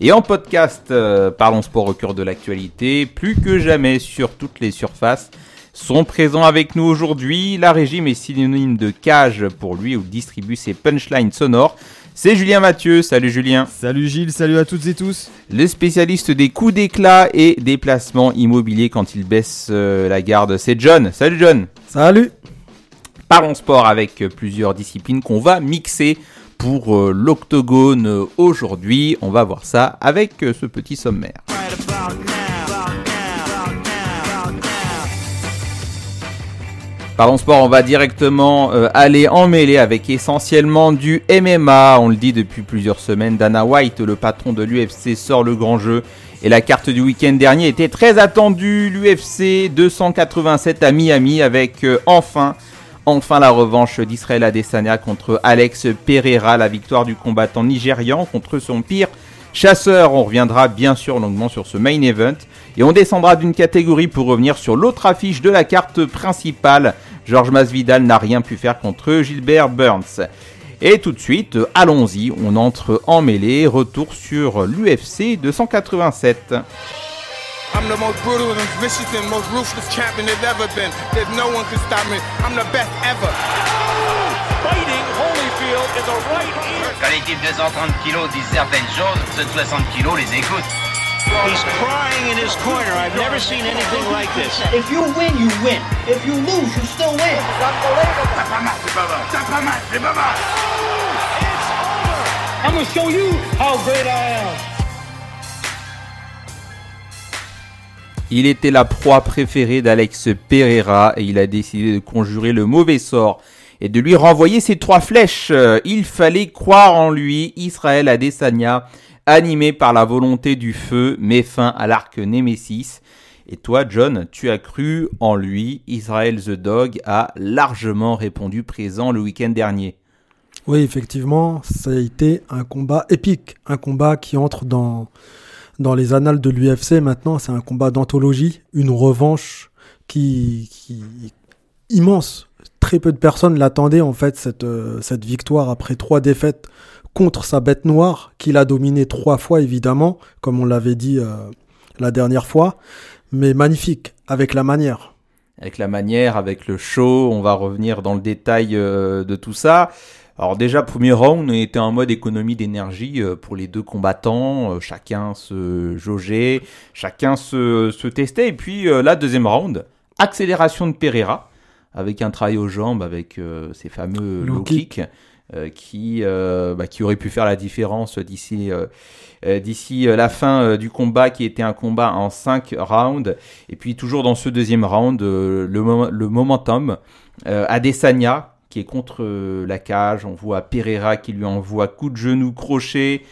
et en podcast. Euh, Parlons Sport au cœur de l'actualité, plus que jamais sur toutes les surfaces. Sont présents avec nous aujourd'hui. La régime est synonyme de cage pour lui où distribue ses punchlines sonores. C'est Julien Mathieu. Salut Julien. Salut Gilles, salut à toutes et tous. Le spécialiste des coups d'éclat et des placements immobiliers quand il baisse euh, la garde, c'est John. Salut John. Salut. Parlons sport avec plusieurs disciplines qu'on va mixer pour euh, l'octogone aujourd'hui. On va voir ça avec euh, ce petit sommaire. Parlons sport, on va directement euh, aller en mêlée avec essentiellement du MMA. On le dit depuis plusieurs semaines. Dana White, le patron de l'UFC, sort le grand jeu. Et la carte du week-end dernier était très attendue. L'UFC 287 à Miami avec euh, enfin, enfin la revanche d'Israël Adesanya contre Alex Pereira. La victoire du combattant nigérian contre son pire chasseur. On reviendra bien sûr longuement sur ce main event. Et on descendra d'une catégorie pour revenir sur l'autre affiche de la carte principale. Georges Masvidal n'a rien pu faire contre Gilbert Burns. Et tout de suite, allons-y, on entre en mêlée, retour sur l'UFC 287. I'm the most brutal and vicious and most ruthless champion there's ever been. There's no one can stop me. I'm the best ever. Fighting Holyfield in the right ear. Quand les types de 130 kilos disent certaines choses, ceux de 60 kilos les écoutent. He's crying in his corner. I've never seen anything like this. If you win, you win. If you lose, you still win. T'as pas mal, c'est pas mal. T'as pas mal, c'est. I'm gonna show you how great I am. Il était la proie préférée d'Alex Pereira et il a décidé de conjurer le mauvais sort et de lui renvoyer ses trois flèches. Il fallait croire en lui. Israël Adesanya, animé par la volonté du feu, met fin à l'arc Nemesis. Et toi, John, tu as cru en lui. Israël the Dog a largement répondu présent le week-end dernier. Oui, effectivement, ça a été un combat épique, un combat qui entre dans, dans les annales de l'UFC maintenant. C'est un combat d'anthologie, une revanche qui, qui immense. Très peu de personnes l'attendaient en fait cette, euh, cette victoire après trois défaites contre sa bête noire qu'il a dominé trois fois évidemment, comme on l'avait dit euh, la dernière fois, mais magnifique avec la manière. Avec la manière, avec le show, on va revenir dans le détail euh, de tout ça. Alors déjà, premier round, on était en mode économie d'énergie euh, pour les deux combattants. Euh, chacun se jaugeait, chacun se, se testait. Et puis euh, la deuxième round, accélération de Pereira, avec un travail aux jambes, avec euh, ces fameux Low euh, qui, euh, bah, qui auraient pu faire la différence d'ici d'ici la fin du combat, qui était un combat en 5 rounds. Et puis toujours dans ce deuxième round, le, mo- le momentum, Adesanya, qui est contre euh, la cage. On voit Pereira qui lui envoie coup de genou, crochet.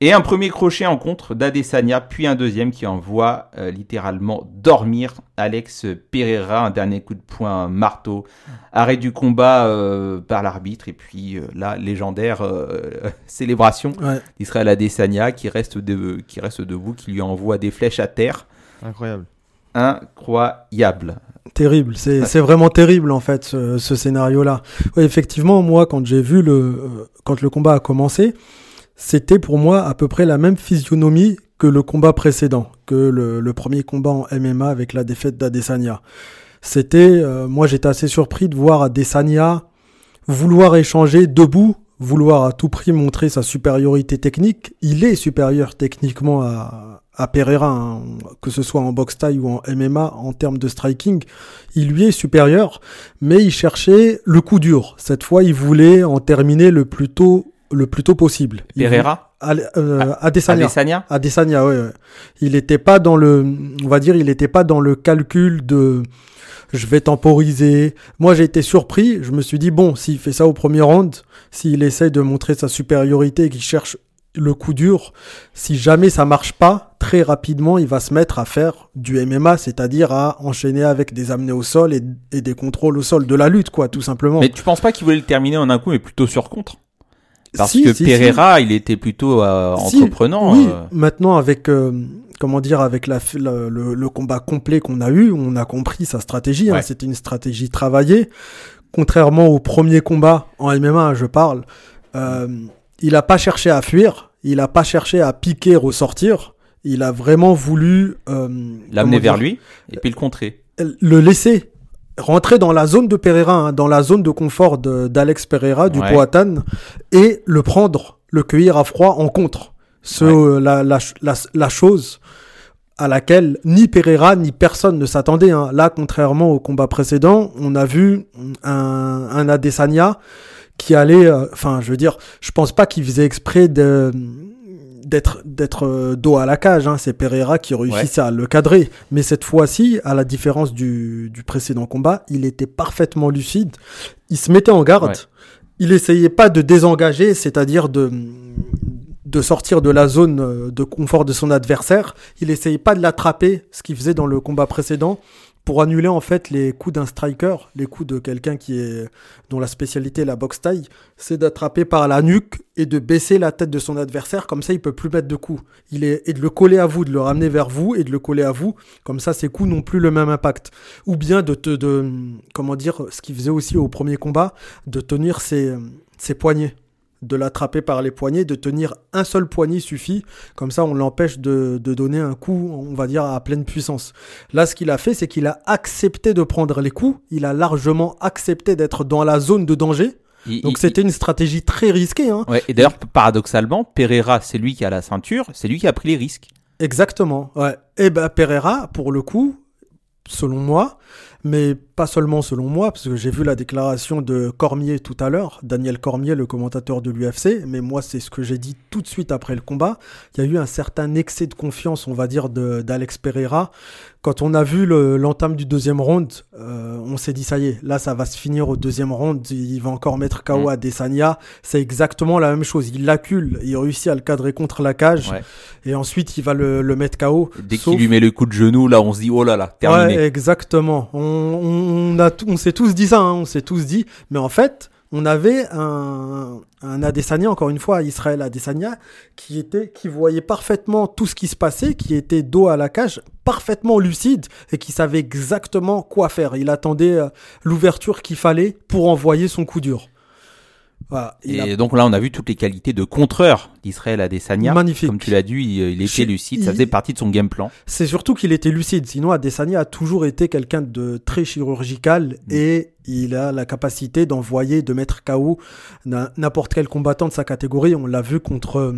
Et un premier crochet en contre d'Adesanya, puis un deuxième qui envoie euh, littéralement dormir Alex Pereira. Un dernier coup de poing marteau. Arrêt du combat euh, par l'arbitre. Et puis euh, là, légendaire euh, célébration Ouais, d'Israël Adesanya qui reste, de, qui reste debout, qui lui envoie des flèches à terre. incroyable. Incroyable. Terrible, c'est Ouais. c'est vraiment terrible en fait ce, ce scénario-là. Oui, effectivement, moi quand j'ai vu le euh, quand le combat a commencé, c'était pour moi à peu près la même physionomie que le combat précédent, que le, le premier combat en MMA avec la défaite d'Adesanya. C'était, euh, moi j'étais assez surpris de voir Adesanya vouloir échanger debout, vouloir à tout prix montrer sa supériorité technique. Il est supérieur techniquement à, à Pereira, hein, que ce soit en boxe taille ou en MMA en termes de striking. Il lui est supérieur, mais il cherchait le coup dur. Cette fois, il voulait en terminer le plus tôt, le plus tôt possible. Pereira euh, Adesanya. Adesanya Adesanya, ouais, ouais. Il n'était pas dans le, on va dire, il n'était pas dans le calcul de, je vais temporiser. Moi, j'ai été surpris. Je me suis dit bon, s'il fait ça au premier round, s'il essaie de montrer sa supériorité et qu'il cherche le coup dur, si jamais ça marche pas, très rapidement, il va se mettre à faire du MMA, c'est-à-dire à enchaîner avec des amenés au sol et, et des contrôles au sol, de la lutte, quoi, tout simplement. Mais tu penses pas qu'il voulait le terminer en un coup, mais plutôt sur contre? Parce Si, que si, Pereira, il était plutôt euh, entreprenant. Oui, euh, maintenant avec euh, comment dire avec la, la- le, le combat complet qu'on a eu, on a compris sa stratégie. hein. Ouais. C'était une stratégie travaillée. Contrairement au premier combat en MMA, je parle, euh, il a pas cherché à fuir, il a pas cherché à piquer, ressortir. Il a vraiment voulu euh, L'amener vers lui et puis le contrer. le laisser rentrer dans la zone de Pereira, hein, dans la zone de confort d'Alex Pereira, du Ouais. Poatan, et le prendre, le cueillir à froid en contre. Ce, Ouais. euh, la, la, ch- la, la chose à laquelle ni Pereira ni personne ne s'attendait. hein. Là, contrairement au combat précédent, on a vu un, un Adesanya qui allait, euh, enfin, je veux dire, je pense pas qu'il faisait exprès de d'être d'être euh, dos à la cage. Hein. C'est Pereira qui réussissait à le cadrer. Mais cette fois-ci, à la différence du, du précédent combat, il était parfaitement lucide. Il se mettait en garde. Ouais. Il essayait pas de désengager, c'est-à-dire de de sortir de la zone euh, de confort de son adversaire. Il essayait pas de l'attraper, ce qu'il faisait dans le combat précédent, pour annuler en fait les coups d'un striker, les coups de quelqu'un qui est dont la spécialité est la boxe taille, c'est d'attraper par la nuque et de baisser la tête de son adversaire, comme ça il peut plus mettre de coups. Il est et de le coller à vous, de le ramener vers vous et de le coller à vous, comme ça ses coups n'ont plus le même impact. Ou bien de te de comment dire ce qu'il faisait aussi au premier combat, de tenir ses ses poignets de l'attraper par les poignets, de tenir un seul poignet suffit, comme ça on l'empêche de, de donner un coup, on va dire, à pleine puissance. Là, ce qu'il a fait, c'est qu'il a accepté de prendre les coups, il a largement accepté d'être dans la zone de danger, Il- donc c'était une stratégie très risquée. Hein. Ouais, et d'ailleurs, paradoxalement, Pereira, c'est lui qui a la ceinture, c'est lui qui a pris les risques. Exactement, ouais. Et ben Pereira, pour le coup, selon moi, mais pas seulement selon moi, parce que j'ai vu la déclaration de Cormier tout à l'heure, Daniel Cormier, le commentateur de l'UFC, mais moi c'est ce que j'ai dit tout de suite après le combat. Il y a eu un certain excès de confiance, on va dire, d'Alex Pereira. Quand on a vu le- l'entame du deuxième round, euh, on s'est dit ça y est, là ça va se finir au deuxième round, il va encore mettre KO Mm. à Desania. C'est exactement la même chose, il l'accule, il réussit à le cadrer contre la cage, Ouais. et ensuite il va le, le mettre KO. Dès Sauf- qu'il lui met le coup de genou, là, on se dit, oh là là, terminé. Ouais, exactement. On, on, a, on s'est tous dit ça, hein, on s'est tous dit. Mais en fait, on avait un, un Adesanya, encore une fois, Israël Adesanya, qui était, qui voyait parfaitement tout ce qui se passait, qui était dos à la cage, parfaitement lucide et qui savait exactement quoi faire. Il attendait euh, l'ouverture qu'il fallait pour envoyer son coup dur. Voilà. Et a- donc là, on a vu toutes les qualités de contreur d'Israël Adesanya. Magnifique. Comme tu l'as dit, il, il était lucide, ça faisait partie de son game plan. C'est surtout qu'il était lucide. Sinon, Adesanya a toujours été quelqu'un de très chirurgical et il a la capacité d'envoyer, de mettre KO n'importe quel combattant de sa catégorie. On l'a vu contre euh,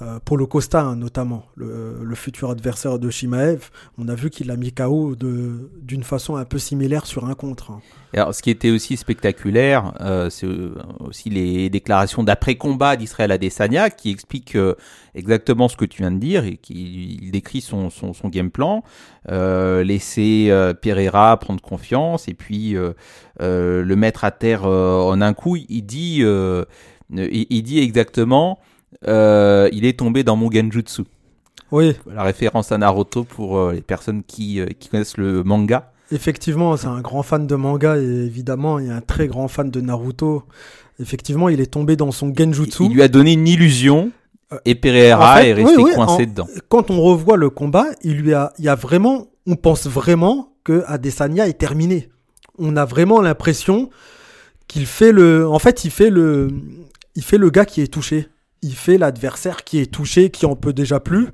euh, Paulo Costa, hein, notamment, le, le futur adversaire de Shimaev. On a vu qu'il a mis KO d'une façon un peu similaire sur un contre. hein. Et alors, ce qui était aussi spectaculaire, euh, c'est euh, aussi les déclarations d'après-combat d'Israël Adesanya qui expliquent euh, exactement ce que tu viens de dire et qui il décrit son, son, son game plan. Euh, laisser euh, Pereira prendre confiance et puis le mettre à terre en un coup. Il dit, il, il dit exactement, il est tombé dans mon genjutsu. Oui, La référence à Naruto pour les personnes qui, qui connaissent le manga. Effectivement, c'est un grand fan de manga et évidemment, il est un très grand fan de Naruto. Effectivement, il est tombé dans son genjutsu. Il lui a donné une illusion et Pereira En fait, est resté oui, oui, coincé en- dedans. Quand on revoit le combat, il lui a, il y a vraiment, on pense vraiment que Adesanya est terminé. On a vraiment l'impression qu'il fait le, en fait, il fait le, il fait le gars qui est touché. Il fait l'adversaire qui est touché, qui en peut déjà plus.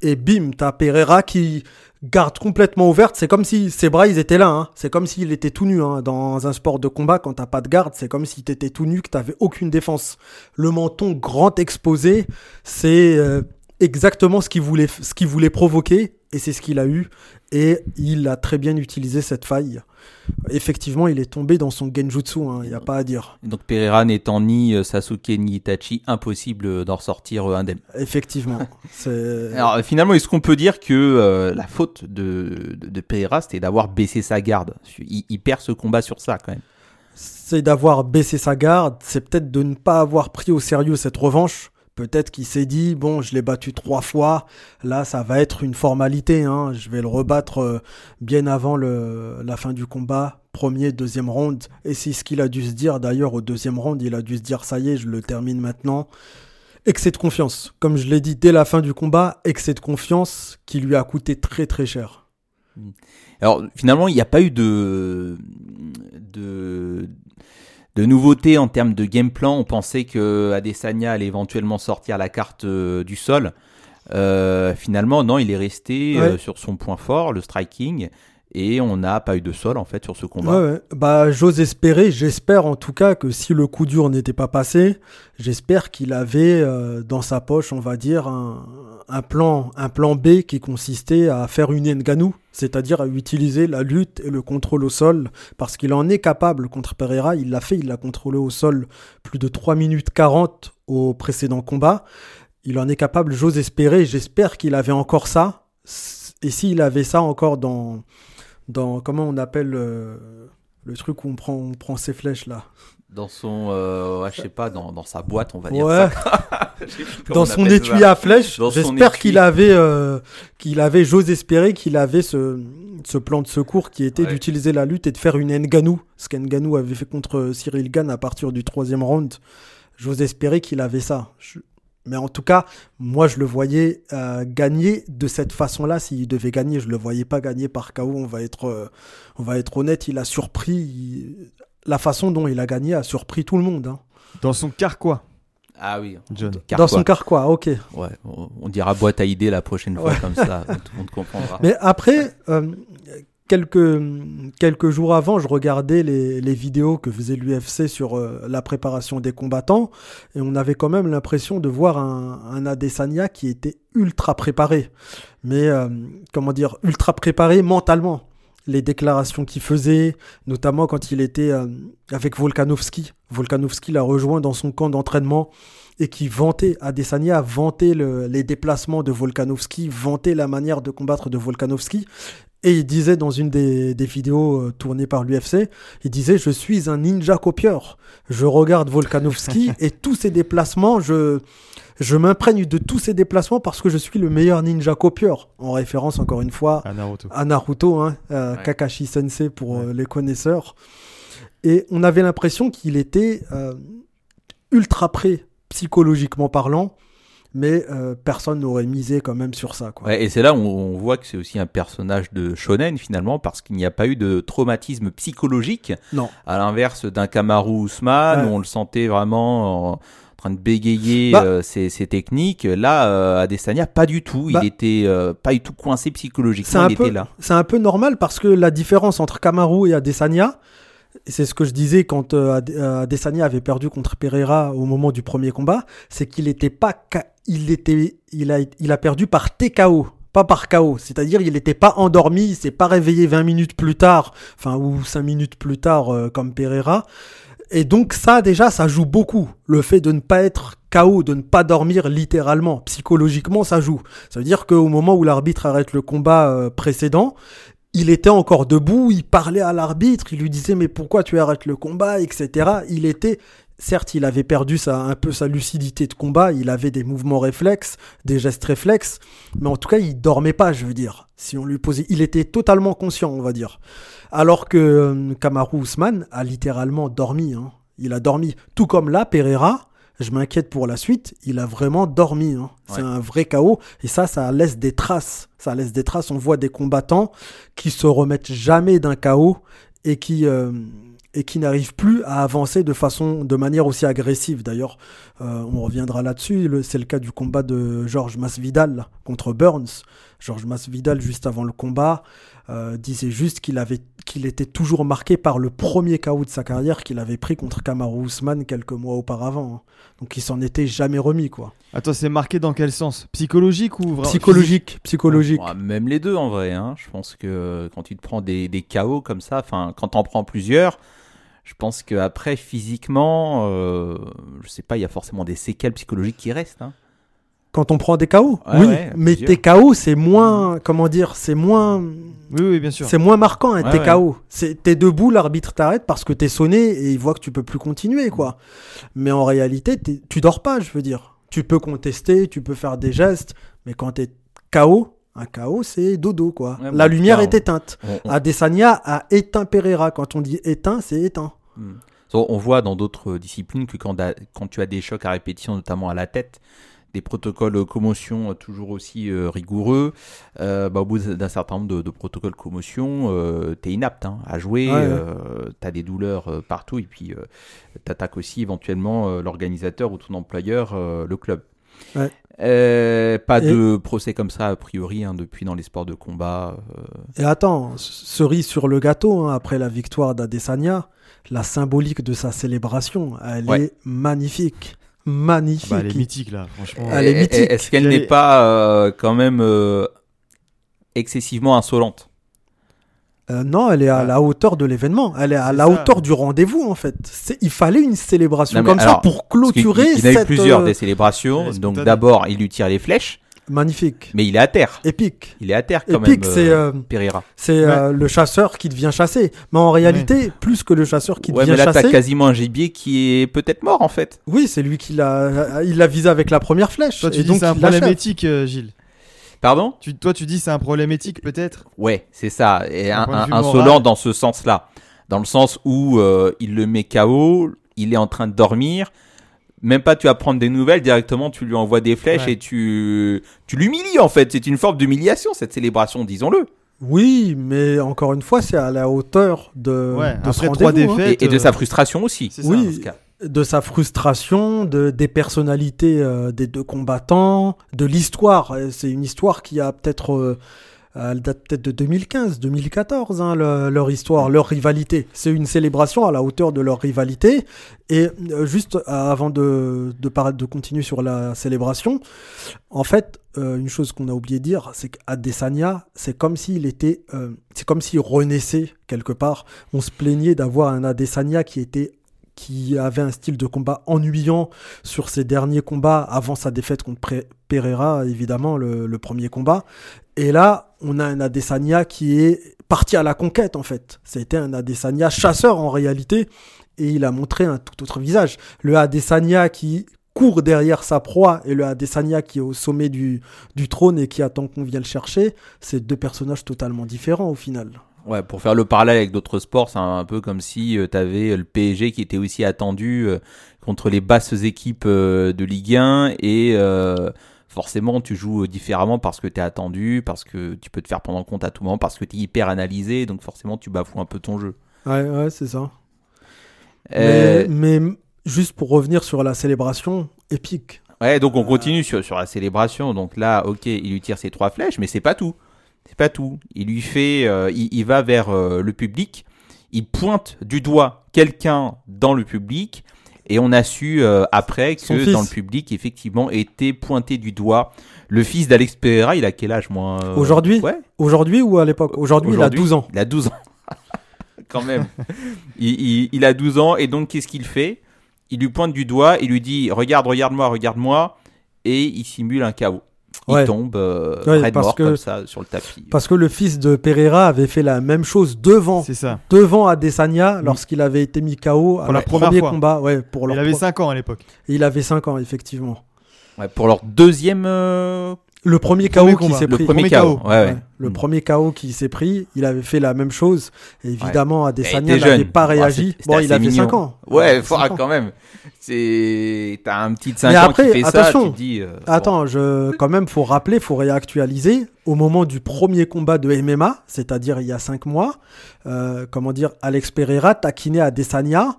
Et bim, t'as Pereira qui garde complètement ouverte. C'est comme si ses bras, ils étaient là. hein. C'est comme s'il était tout nu. hein. Dans un sport de combat, quand t'as pas de garde, c'est comme si t'étais tout nu, que t'avais aucune défense. Le menton grand exposé, c'est euh, exactement ce qu'il voulait, ce qu'il voulait provoquer. Et c'est ce qu'il a eu. Et il a très bien utilisé cette faille. Effectivement, il est tombé dans son genjutsu. Il n'y a pas à dire. Donc Pereira n'étant ni euh, Sasuke ni Itachi, impossible euh, d'en sortir euh, indemne. Effectivement. Alors finalement, est-ce qu'on peut dire que euh, la faute de, de, de Pereira, c'était d'avoir baissé sa garde? Il, il perd ce combat sur ça quand même. c'est d'avoir baissé sa garde, c'est peut-être de ne pas avoir pris au sérieux cette revanche, Peut-être qu'il s'est dit, bon, je l'ai battu trois fois, là, ça va être une formalité, hein. je vais le rebattre euh, bien avant la fin du combat, premier, deuxième round. Et c'est ce qu'il a dû se dire, d'ailleurs, au deuxième round, il a dû se dire, ça y est, je le termine maintenant. Excès de confiance, comme je l'ai dit dès la fin du combat, excès de confiance qui lui a coûté très très cher. Alors finalement, il n'y a pas eu de, de, de nouveautés en termes de game plan. On pensait que Adesanya allait éventuellement sortir la carte euh, du sol. Euh, finalement, non, il est resté euh, sur son point fort, le striking, et on n'a pas eu de sol en fait sur ce combat. Ouais, ouais. Bah, j'ose espérer, j'espère en tout cas que si le coup dur n'était pas passé, j'espère qu'il avait euh, dans sa poche, on va dire, un, un plan, un plan B qui consistait à faire une Nganou, c'est-à-dire à utiliser la lutte et le contrôle au sol, parce qu'il en est capable contre Pereira, il l'a fait, il l'a contrôlé au sol plus de 3 minutes 40 au précédent combat. Il en est capable, j'ose espérer, j'espère qu'il avait encore ça. Et s'il avait ça encore dans, comment on appelle euh, le truc où on prend ses flèches là? Dans son, euh, ouais, je sais pas, dans, dans sa boîte, on va dire Ouais, ça. Dans on son étui ça. à son J'espère qu'il avait, euh, qu'il avait, j'ose espérer qu'il avait ce, ce plan de secours qui était Ouais. d'utiliser la lutte et de faire une Nganou, ce qu'Nganou avait fait contre Cyril Gann à partir du troisième round. J'ose espérer qu'il avait ça. Je- Mais en tout cas, moi, je le voyais euh, gagner de cette façon-là. S'il devait gagner, je le voyais pas gagner par KO. On va être, euh, on va être honnête. Il a surpris. il- La façon dont il a gagné a surpris tout le monde. hein. Dans son carquois, Ah oui. John. Dans son carquois, ok. Ouais, on, on dira boîte à idées la prochaine fois Ouais. comme ça, tout le monde comprendra. Mais après, euh, quelques, quelques jours avant, je regardais les, les vidéos que faisait l'UFC sur euh, la préparation des combattants et on avait quand même l'impression de voir un, un Adesanya qui était ultra préparé. Mais euh, comment dire, ultra préparé mentalement. Les déclarations qu'il faisait, notamment quand il était euh, avec Volkanovski. Volkanovski l'a rejoint dans son camp d'entraînement et qui vantait, Adesanya vantait le- les déplacements de Volkanovski, vantait la manière de combattre de Volkanovski. Et il disait dans une des, des vidéos euh, tournées par l'UFC, il disait Je suis un ninja copieur. Je regarde Volkanovski et tous ses déplacements, je, je m'imprègne de tous ses déplacements parce que je suis le meilleur ninja copieur. En référence, encore une fois, à Naruto. à Naruto, hein, euh, Ouais. Kakashi Sensei pour euh, les connaisseurs. Et on avait l'impression qu'il était euh, ultra prêt, psychologiquement parlant, mais euh, personne n'aurait misé quand même sur ça. Quoi. Ouais, et c'est là où on voit que c'est aussi un personnage de shonen finalement parce qu'il n'y a pas eu de traumatisme psychologique Non. à l'inverse d'un Kamaru Usman Ouais. où on le sentait vraiment en train de bégayer Bah. euh, ses, ses techniques. Là, euh, Adesanya, pas du tout. Bah. Il était euh, pas du tout coincé C'est psychologiquement. un, Il peu, était là. c'est un peu normal parce que la différence entre Kamaru et Adesanya, c'est ce que je disais quand euh, euh, Adesanya avait perdu contre Pereira au moment du premier combat, c'est qu'il était pas, il était, il a, il a perdu par TKO, pas par KO. C'est-à-dire il n'était pas endormi, il s'est pas réveillé 20 minutes plus tard, enfin ou 5 minutes plus tard euh, comme Pereira. Et donc ça déjà, ça joue beaucoup. Le fait de ne pas être KO, de ne pas dormir littéralement, psychologiquement, ça joue. Ça veut dire qu'au moment où l'arbitre arrête le combat précédent, il était encore debout, il parlait à l'arbitre, il lui disait mais pourquoi tu arrêtes le combat, etc. Il était, certes, il avait perdu sa, un peu sa lucidité de combat, il avait des mouvements réflexes, des gestes réflexes, mais en tout cas, il dormait pas, je veux dire. Si on lui posait, il était totalement conscient, on va dire. Alors que euh, Kamaru Usman a littéralement dormi. hein. Il a dormi, tout comme là, Pereira. Je m'inquiète pour la suite. Il a vraiment dormi. hein. C'est Ouais. un vrai chaos. Et ça, ça laisse des traces. Ça laisse des traces. On voit des combattants qui se remettent jamais d'un chaos et qui euh, et qui n'arrivent plus à avancer de façon, de manière aussi agressive. D'ailleurs, euh, on reviendra là-dessus. C'est le cas du combat de Georges Masvidal contre Burns. Georges Masvidal, juste avant le combat, euh, disait juste qu'il avait qu'il était toujours marqué par le premier KO de sa carrière qu'il avait pris contre Kamaru Usman quelques mois auparavant. hein. Donc il s'en était jamais remis quoi. Attends, c'est marqué dans quel sens? Psychologique ou vraiment Psychologique, psychologique. Ouais, même les deux en vrai. Hein. Je pense que quand tu te prends des, des KO comme ça, enfin quand t'en prends plusieurs, je pense qu'après physiquement, euh, je sais pas, il y a forcément des séquelles psychologiques qui restent. Hein. Quand on prend des KO, Ouais, oui, ouais, mais tes KO c'est moins, comment dire, c'est moins, Oui, oui, bien sûr. c'est moins marquant un Ouais, TKO. C'est t'es debout, l'arbitre t'arrête parce que t'es sonné et il voit que tu peux plus continuer quoi. Mais en réalité, tu dors pas, je veux dire. tu peux contester, tu peux faire des gestes, mais quand t'es KO, un KO, c'est dodo, quoi. Ouais, la bon, lumière est éteinte. On, on- Adesanya a éteint Pereira. Quand on dit éteint, c'est éteint. on- on voit dans d'autres disciplines que quand tu as des chocs à répétition, notamment à la tête, des protocoles euh, commotion euh, toujours aussi euh, rigoureux, bah, au bout d'un certain nombre de, de protocoles commotion, euh, tu es inapte hein, à jouer, Ouais, ouais. tu as des douleurs partout, et puis tu attaques aussi éventuellement l'organisateur ou ton employeur, le club. Ouais. Euh, pas Et- de procès comme ça a priori hein, depuis dans les sports de combat. euh, Et attends, cerise sur le gâteau, hein, après la victoire d'Adesanya, la symbolique de sa célébration, elle Ouais. est magnifique. Magnifique. Bah, elle est mythique là, franchement. Elle est mythique. Est-ce qu'elle Elle n'est est- pas euh, quand même euh, excessivement insolente? Euh, non, elle est à Ah. la hauteur de l'événement. Elle est à la ça. hauteur du rendez-vous, en fait. Il fallait une célébration Non, comme ça pour clôturer Il y en a eu cette... plusieurs euh, des célébrations. Donc d'abord, il lui tire les flèches, Magnifique. mais il est à terre. Épique. Il est à terre quand Épique, même. c'est euh, euh, Pereira. c'est euh, le chasseur qui devient chasser. Mais en réalité, plus que le chasseur qui Ouais, devient mais là, t'as chasser, quasiment un gibier qui est peut-être mort en fait. oui, c'est lui qui l'a, il l'a visé avec la première flèche. Toi, tu et dis donc c'est un problème éthique, euh, Gilles. Pardon? Tu, toi, tu dis c'est un problème éthique peut-être? Ouais, c'est ça. Et un, un- insolent moral. dans ce sens-là. Dans le sens où euh, il le met KO, il est en train de dormir. Même pas tu vas prendre des nouvelles, directement tu lui envoies des flèches Ouais. et tu, tu l'humilies en fait. C'est une forme d'humiliation cette célébration, disons-le. Oui, mais encore une fois, c'est à la hauteur de, Ouais, de après trois hein. Et, et de euh, sa frustration aussi. C'est ça, Oui. dans ce cas. de sa frustration, de, des personnalités euh, des deux combattants, de l'histoire. Euh, C'est une histoire qui a peut-être, euh, elle date peut-être de 2015, 2014, hein, le- leur histoire, leur rivalité. C'est une célébration à la hauteur de leur rivalité. Et euh, juste euh, avant de, de, par- de continuer sur la célébration, en fait, euh, une chose qu'on a oublié de dire, c'est qu'Adesanya, c'est comme s'il était, euh, c'est comme s'il renaissait quelque part. On se plaignait d'avoir un Adesanya qui était qui avait un style de combat ennuyant sur ses derniers combats avant sa défaite contre Pereira, évidemment, le premier combat. Et là, on a un Adesanya qui est parti à la conquête, en fait. C'était un Adesanya chasseur, en réalité, et il a montré un tout autre visage. Le Adesanya qui court derrière sa proie et le Adesanya qui est au sommet du, trône et qui attend qu'on vienne le chercher, c'est deux personnages totalement différents au final. Ouais, pour faire le parallèle avec d'autres sports, c'est un peu comme si tu avais le PSG qui était aussi attendu euh, contre les basses équipes euh, de Ligue 1 et euh, forcément tu joues différemment parce que tu es attendu, parce que tu peux te faire prendre en compte à tout moment, parce que tu es hyper analysé, donc forcément tu bafoues un peu ton jeu. Ouais, ouais, c'est ça. Euh, Mais, mais juste pour revenir sur la célébration, épique. Ouais, donc on continue sur, sur la célébration. Donc là, ok, il lui tire ses trois flèches, mais c'est pas tout. C'est pas tout. Il lui fait, euh, il, il va vers euh, le public, il pointe du doigt quelqu'un dans le public, et on a su euh, après Son que fils. dans le public, effectivement, était pointé du doigt le fils d'Alex Pereira. Il a quel âge, moi euh, Aujourd'hui Ouais. Aujourd'hui ou à l'époque? Aujourd'hui, il a Aujourd'hui, 12 ans. Il a 12 ans. Quand même. il, il- il a 12 ans et donc qu'est-ce qu'il fait? Il lui pointe du doigt, il lui dit regarde, regarde-moi, regarde-moi et il simule un chaos. Il Ouais. tombe euh, Ouais, raide parce mort que- comme ça sur le tapis. Parce que le fils de Pereira avait fait la même chose devant, ça. devant Adesanya lorsqu'il avait été mis KO à Pour la leur première premier fois. combat. Ouais, pour leur Il avait pro- 5 ans à l'époque. Il avait 5 ans, effectivement. Ouais, pour leur deuxième euh, Le premier KO qui s'est le pris. premier premier chaos. KO. Ouais, ouais. Ouais, Le premier KO qui s'est pris, il avait fait la même chose. Et évidemment, Adesanya Il n'avait pas réagi. bon, il avait mignon. 5 ans. Il Ouais, cinq ans. quand même. C'est t'as un petit de 5 Mais ans après, qui fait ça, attention. tu te dis euh, bon. Attends, je, quand même, faut rappeler, faut réactualiser. Au moment du premier combat de MMA, c'est-à-dire il y a cinq mois, euh, comment dire, Alex Pereira taquinait Adesanya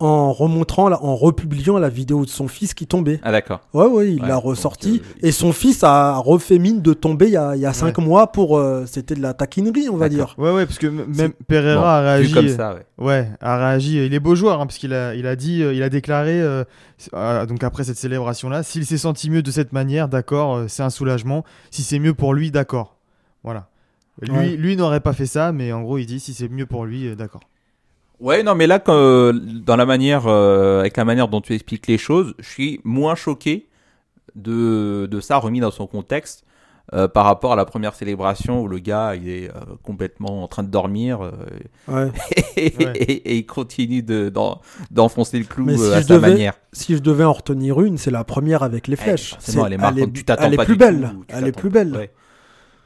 en remontrant, la- en republiant la vidéo de son fils qui tombait. Ah d'accord. Ouais, ouais, il Ouais, l'a ressorti. euh, Et son fils a refait mine de tomber il y a, il y a cinq mois pour, euh, c'était de la taquinerie, on va dire. Ouais, ouais, parce que même Bon, Pereira a réagi. comme ça, ouais. Ouais, a réagi. Il est beau joueur, hein, parce qu'il a, il a dit, euh, il a déclaré, euh, euh, donc après cette célébration-là, s'il s'est senti mieux de cette manière, d'accord, euh, c'est un soulagement. Si c'est mieux pour lui, d'accord. Voilà. Lui, Ouais. lui n'aurait pas fait ça, mais en gros, il dit si c'est mieux pour lui, euh, d'accord. Ouais, non, mais là, quand, euh, dans la manière, euh, avec la manière dont tu expliques les choses, je suis moins choqué de, de ça remis dans son contexte. euh, par rapport à la première célébration où le gars il est euh, complètement en train de dormir euh, Ouais. et, Ouais. et- et il continue de- d'en- d'enfoncer le clou Mais si euh, à je sa devais- manière. Si je devais en retenir une, c'est la première avec les Ouais, flèches. forcément, elle est marquante. tu t'attends elle est pas plus du belle. tout, tu Elle est plus belle. ouais.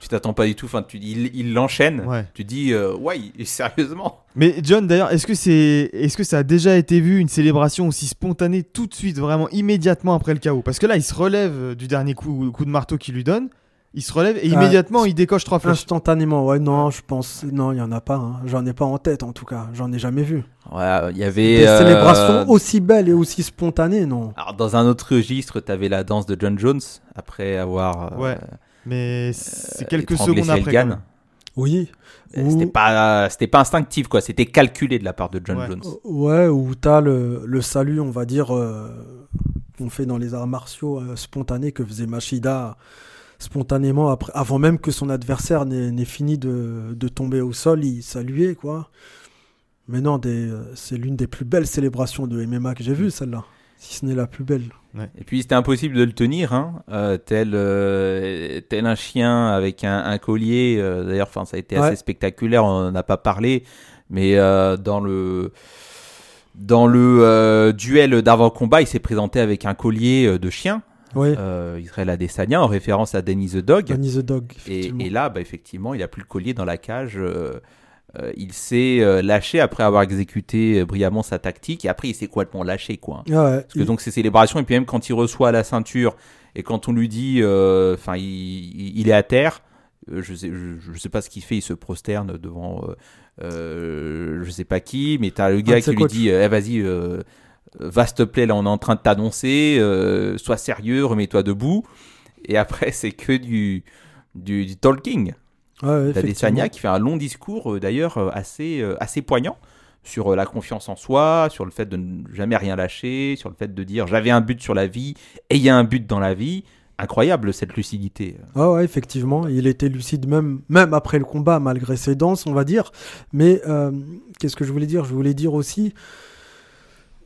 Tu t'attends pas du tout. Enfin, tu, il il l'enchaîne. Ouais. Tu dis, euh, ouais, sérieusement. Mais John, d'ailleurs, est-ce que c'est, est-ce que ça a déjà été vu une célébration aussi spontanée tout de suite, vraiment immédiatement après le chaos? Parce que là, il se relève euh, du dernier coup, coup de marteau qu'il lui donne, il se relève et Ah, immédiatement il décoche trois flèches. Instantanément, ouais, non, je pense. Non, il y en a pas. hein. J'en ai pas en tête, en tout cas. J'en ai jamais vu. Ouais, il y avait. Des euh, célébrations aussi belles et aussi spontanées, non. Alors, dans un autre registre, tu avais la danse de John Jones après avoir. euh, Ouais. Mais c'est euh, quelques étranglé secondes après. Selgan. quand même. Oui. Euh, Ou- C'était pas, c'était pas instinctif, quoi. C'était calculé de la part de John Ouais. Jones. Ouais, où t'as le, le salut, on va dire, euh, qu'on fait dans les arts martiaux euh, spontanés que faisait Machida spontanément après, avant même que son adversaire n'ait n'ait fini de, de tomber au sol, il saluait quoi. Mais non, des, euh, c'est l'une des plus belles célébrations de MMA que j'ai vues, celle-là. Si ce n'est la plus belle. Et puis c'était impossible de le tenir, hein, euh, tel, euh, tel un chien avec un, un collier. euh, D'ailleurs, enfin, ça a été Ouais. assez spectaculaire. On n'en a pas parlé, mais euh, dans le dans le euh, duel d'avant combat, il s'est présenté avec un collier euh, de chien. Oui, Euh, Israël Adesanya en référence à Danny the Dog. Danny the Dog. Et là, bah, effectivement, il a plus le collier dans la cage. Euh, il s'est euh, lâché après avoir exécuté euh, brillamment sa tactique. Et après, il s'est complètement lâché, quoi. Ah ouais, Parce que il- donc ces célébrations, et puis même quand il reçoit la ceinture, et quand on lui dit, enfin, il, est à terre, je sais, je, je sais pas ce qu'il fait, il se prosterne devant, je sais pas qui, mais t'as le gars qui ses lui dit, Eh, vas-y, va s'il te plaît, là on est en train de t'annoncer, sois sérieux, remets-toi debout, et après c'est que du, du, du talking. Ouais, effectivement. qui fait un long discours euh, d'ailleurs euh, assez, euh, assez poignant sur la confiance en soi, sur le fait de ne jamais rien lâcher, sur le fait de dire j'avais un but sur la vie et il y a un but dans la vie. Incroyable cette lucidité. Ah ouais, effectivement, il était lucide même, même après le combat, malgré ses danses, on va dire. Mais euh, qu'est-ce que je voulais dire? Je voulais dire aussi,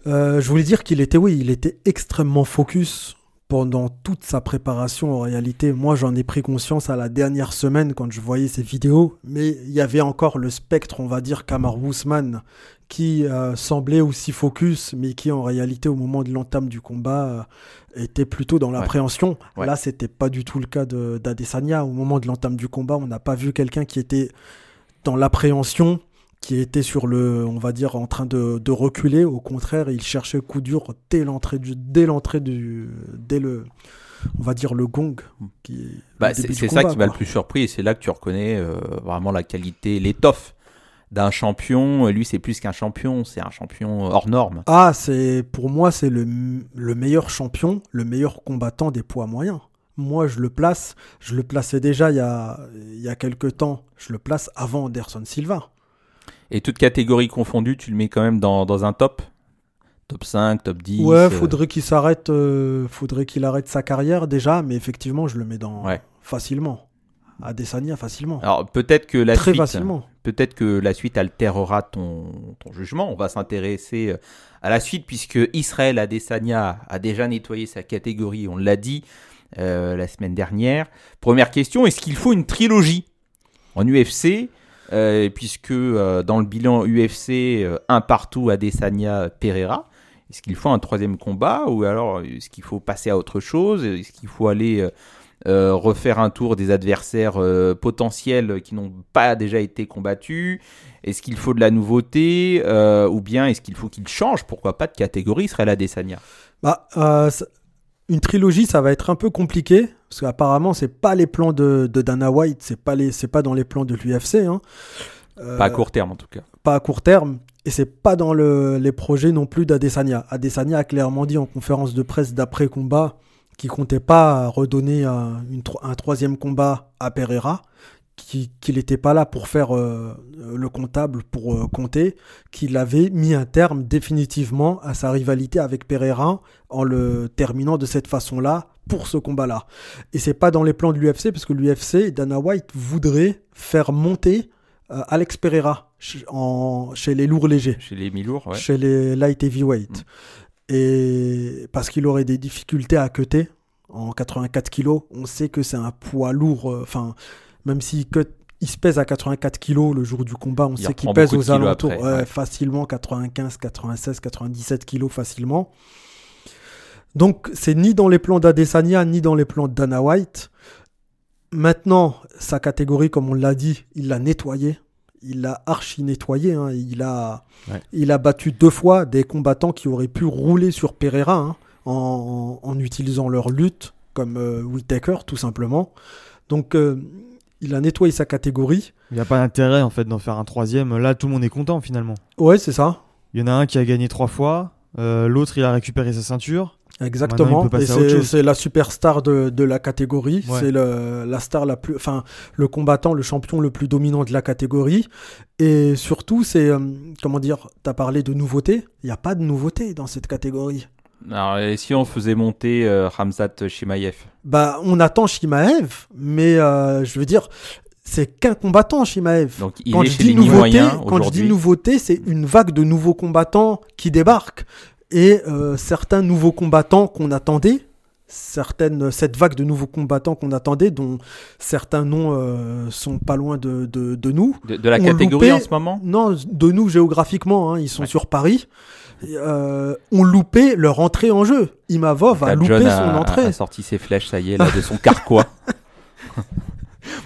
euh, je voulais dire qu'il était, oui, il était extrêmement focus pendant toute sa préparation. En réalité, moi, j'en ai pris conscience à la dernière semaine quand je voyais ses vidéos. Mais il y avait encore le spectre, on va dire, Kamar Ousmane, qui euh, semblait aussi focus, mais qui en réalité, au moment de l'entame du combat, euh, était plutôt dans l'appréhension. Ouais. Là, c'était pas du tout le cas de- d'Adesanya. Au moment de l'entame du combat, on n'a pas vu quelqu'un qui était dans l'appréhension, qui était sur le, on va dire, en train de, de reculer. Au contraire, il cherchait coup dur dès l'entrée du, dès l'entrée du, dès le, on va dire le gong. Qui, Bah, c'est ça qui m'a le plus surpris et c'est là que tu reconnais euh, vraiment la qualité, l'étoffe d'un champion. Lui, c'est plus qu'un champion, c'est un champion hors norme. Ah, c'est pour moi, c'est le, le meilleur champion, le meilleur combattant des poids moyens. Moi, je le place, je le plaçais déjà il y a, il y a quelques temps, je le place avant Anderson Silva. Et toute catégorie confondue, tu le mets quand même dans, dans un top? Top 5, top 10 ouais, euh, faudrait qu'il s'arrête, euh, faudrait qu'il arrête sa carrière déjà, mais effectivement, je le mets dans Ouais. facilement. Adesanya facilement. Alors peut-être que la Très suite, facilement. peut-être que la suite altérera ton, ton jugement. On va s'intéresser euh, à la suite puisque Israël Adesanya a déjà nettoyé sa catégorie. On l'a dit euh, la semaine dernière. Première question est-ce qu'il faut une trilogie? En UFC puisque euh, dans le bilan UFC euh, un partout Adesanya Pereira. Est-ce qu'il faut un troisième combat ou alors est-ce qu'il faut passer à autre chose? Est-ce qu'il faut aller euh, euh, refaire un tour des adversaires euh, potentiels qui n'ont pas déjà été combattus? Est-ce qu'il faut de la nouveauté euh, Ou bien est-ce qu'il faut qu'il change? Pourquoi pas de catégorie? Serait la Desania Bah, euh, une trilogie, ça va être un peu compliqué parce qu'apparemment, c'est pas les plans de, de Dana White, c'est pas les, c'est pas dans les plans de l'UFC. Hein. Euh, Pas à court terme en tout cas. pas à court terme. Et c'est pas dans le- les projets non plus d'Adesanya. Adesanya a clairement dit en conférence de presse d'après combat qu'il comptait pas redonner un, une tro- un troisième combat à Pereira, qu'il n'était pas là pour faire euh, le comptable, pour euh, compter, qu'il avait mis un terme définitivement à sa rivalité avec Pereira en le terminant de cette façon-là pour ce combat-là. Et c'est pas dans les plans de l'UFC parce que l'UFC, Dana White voudrait faire monter euh, Alex Pereira ch- en- chez les lourds légers, Chez les mi-lourds, ouais. chez les light heavyweight. Et parce qu'il aurait des difficultés à cutter en 84 kilos. On sait que c'est un poids lourd. euh, Enfin, même s'il cut- il se pèse à 84 kilos le jour du combat, on Il sait qu'il pèse aux alentours après, ouais, ouais. facilement 95, 96, 97 kilos facilement. Donc c'est ni dans les plans d'Adesanya ni dans les plans de Dana White. Maintenant, sa catégorie, comme on l'a dit, il l'a nettoyé. Il l'a archi nettoyé. hein. Il, a, Ouais. il a battu deux fois des combattants qui auraient pu rouler sur Pereira hein, en, en utilisant leur lutte, comme euh, Whittaker tout simplement. Donc euh, il a nettoyé sa catégorie. Il n'y a pas d'intérêt en fait d'en faire un troisième. Là, tout le monde est content finalement. Ouais, c'est ça. Il y en a un qui a gagné trois fois. euh, L'autre, il a récupéré sa ceinture. Exactement. Et c'est la superstar de, de la catégorie. Ouais. C'est le- la star la plus, enfin, le combattant, le champion le plus dominant de la catégorie. Et surtout, c'est, euh, comment dire, t'as parlé de nouveautés. Il n'y a pas de nouveauté dans cette catégorie. Alors, et si on faisait monter euh, Ramzat Shimaev Bah, on attend Shimaev, mais euh, je veux dire, c'est qu'un combattant, Shimaev. Donc, il quand est je chez dis les nouveauté, quand je dis nouveauté, c'est une vague de nouveaux combattants qui débarquent et euh, certains nouveaux combattants qu'on attendait, certaines cette vague de nouveaux combattants qu'on attendait, dont certains noms euh, sont pas loin de, de, de nous. De, de la catégorie en ce moment? Non, de nous géographiquement, hein, ils sont Ouais. sur Paris. Euh, ont loupé leur entrée en jeu. Imavov a loupé John son a, entrée. a sorti ses flèches, ça y est, là, de son carquois.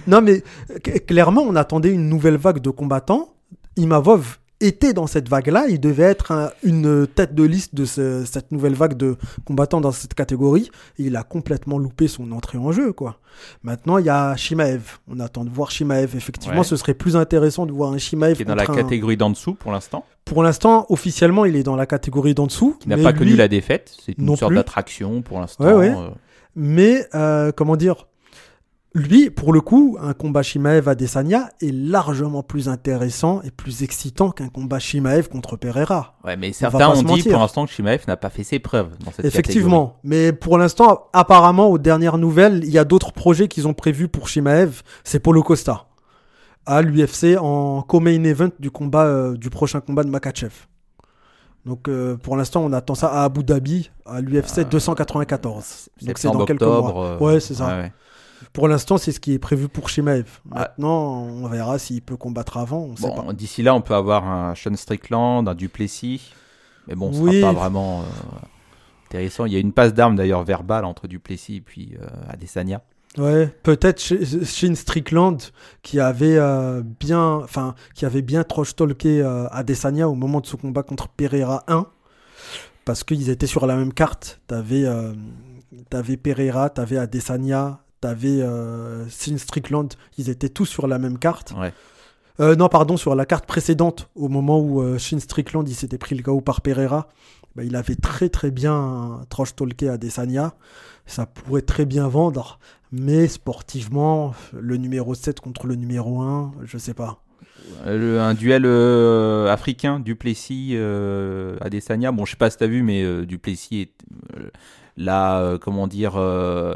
Non, mais c- clairement, on attendait une nouvelle vague de combattants. Imavov était dans cette vague-là. Il devait être un- une tête de liste de ce- cette nouvelle vague de combattants dans cette catégorie. Et il a complètement loupé son entrée en jeu, quoi. Maintenant, il y a Shimaev. On attend de voir Shimaev. Effectivement, Ouais. ce serait plus intéressant de voir un Shimaev qui est dans la un- catégorie d'en dessous pour l'instant, Pour l'instant, officiellement, il est dans la catégorie d'en dessous. qui n'a pas lui- connu la défaite. C'est une sorte d'attraction pour l'instant. Ouais, ouais. euh, Mais, euh, comment dire Lui, pour le coup, un combat Shimaev à Desania est largement plus intéressant et plus excitant qu'un combat Shimaev contre Pereira. Ouais, mais certains ont dit pour l'instant que Shimaev n'a pas fait ses preuves dans cette Effectivement. Mais pour l'instant, apparemment, aux dernières nouvelles, il y a d'autres projets qu'ils ont prévus pour Shimaev. C'est Polo Costa. À l'UFC en co-main event du combat, euh, du prochain combat de Makachev. Donc, euh, pour l'instant, on attend ça à Abu Dhabi, à l'UFC 294. Donc, c'est dans quelques octobre. mois. euh, Ouais, c'est ça. ouais, ouais. Pour l'instant, c'est ce qui est prévu pour Shimaev. Maintenant, on verra s'il peut combattre avant. On sait pas. Bon, d'ici là, on peut avoir un Sean Strickland, un Duplessis. Mais bon, ce Oui. sera pas vraiment euh, intéressant. Il y a une passe d'armes d'ailleurs verbale entre Duplessis et puis euh, Adesanya. Ouais, peut-être Sh- Shin Strickland qui avait euh, bien, enfin, qui avait bien trash talké euh, Adesanya au moment de ce combat contre Pereira 1, parce qu'ils étaient sur la même carte. T'avais, euh, t'avais Pereira, t'avais Adesanya, t'avais euh, Shin Strickland. Ils étaient tous sur la même carte. Ouais. Euh, non, pardon, sur la carte précédente, au moment où euh, Shin Strickland il s'était pris le KO par Pereira, bah, il avait très très bien trash talké Adesanya. Ça pourrait très bien vendre, mais sportivement, le numéro 7 contre le numéro 1, je sais pas. Euh, le- un duel euh, africain, Duplessis, euh, Adesanya. Bon, je sais pas si t'as vu, mais euh, Duplessis est euh, là, euh, comment dire, euh,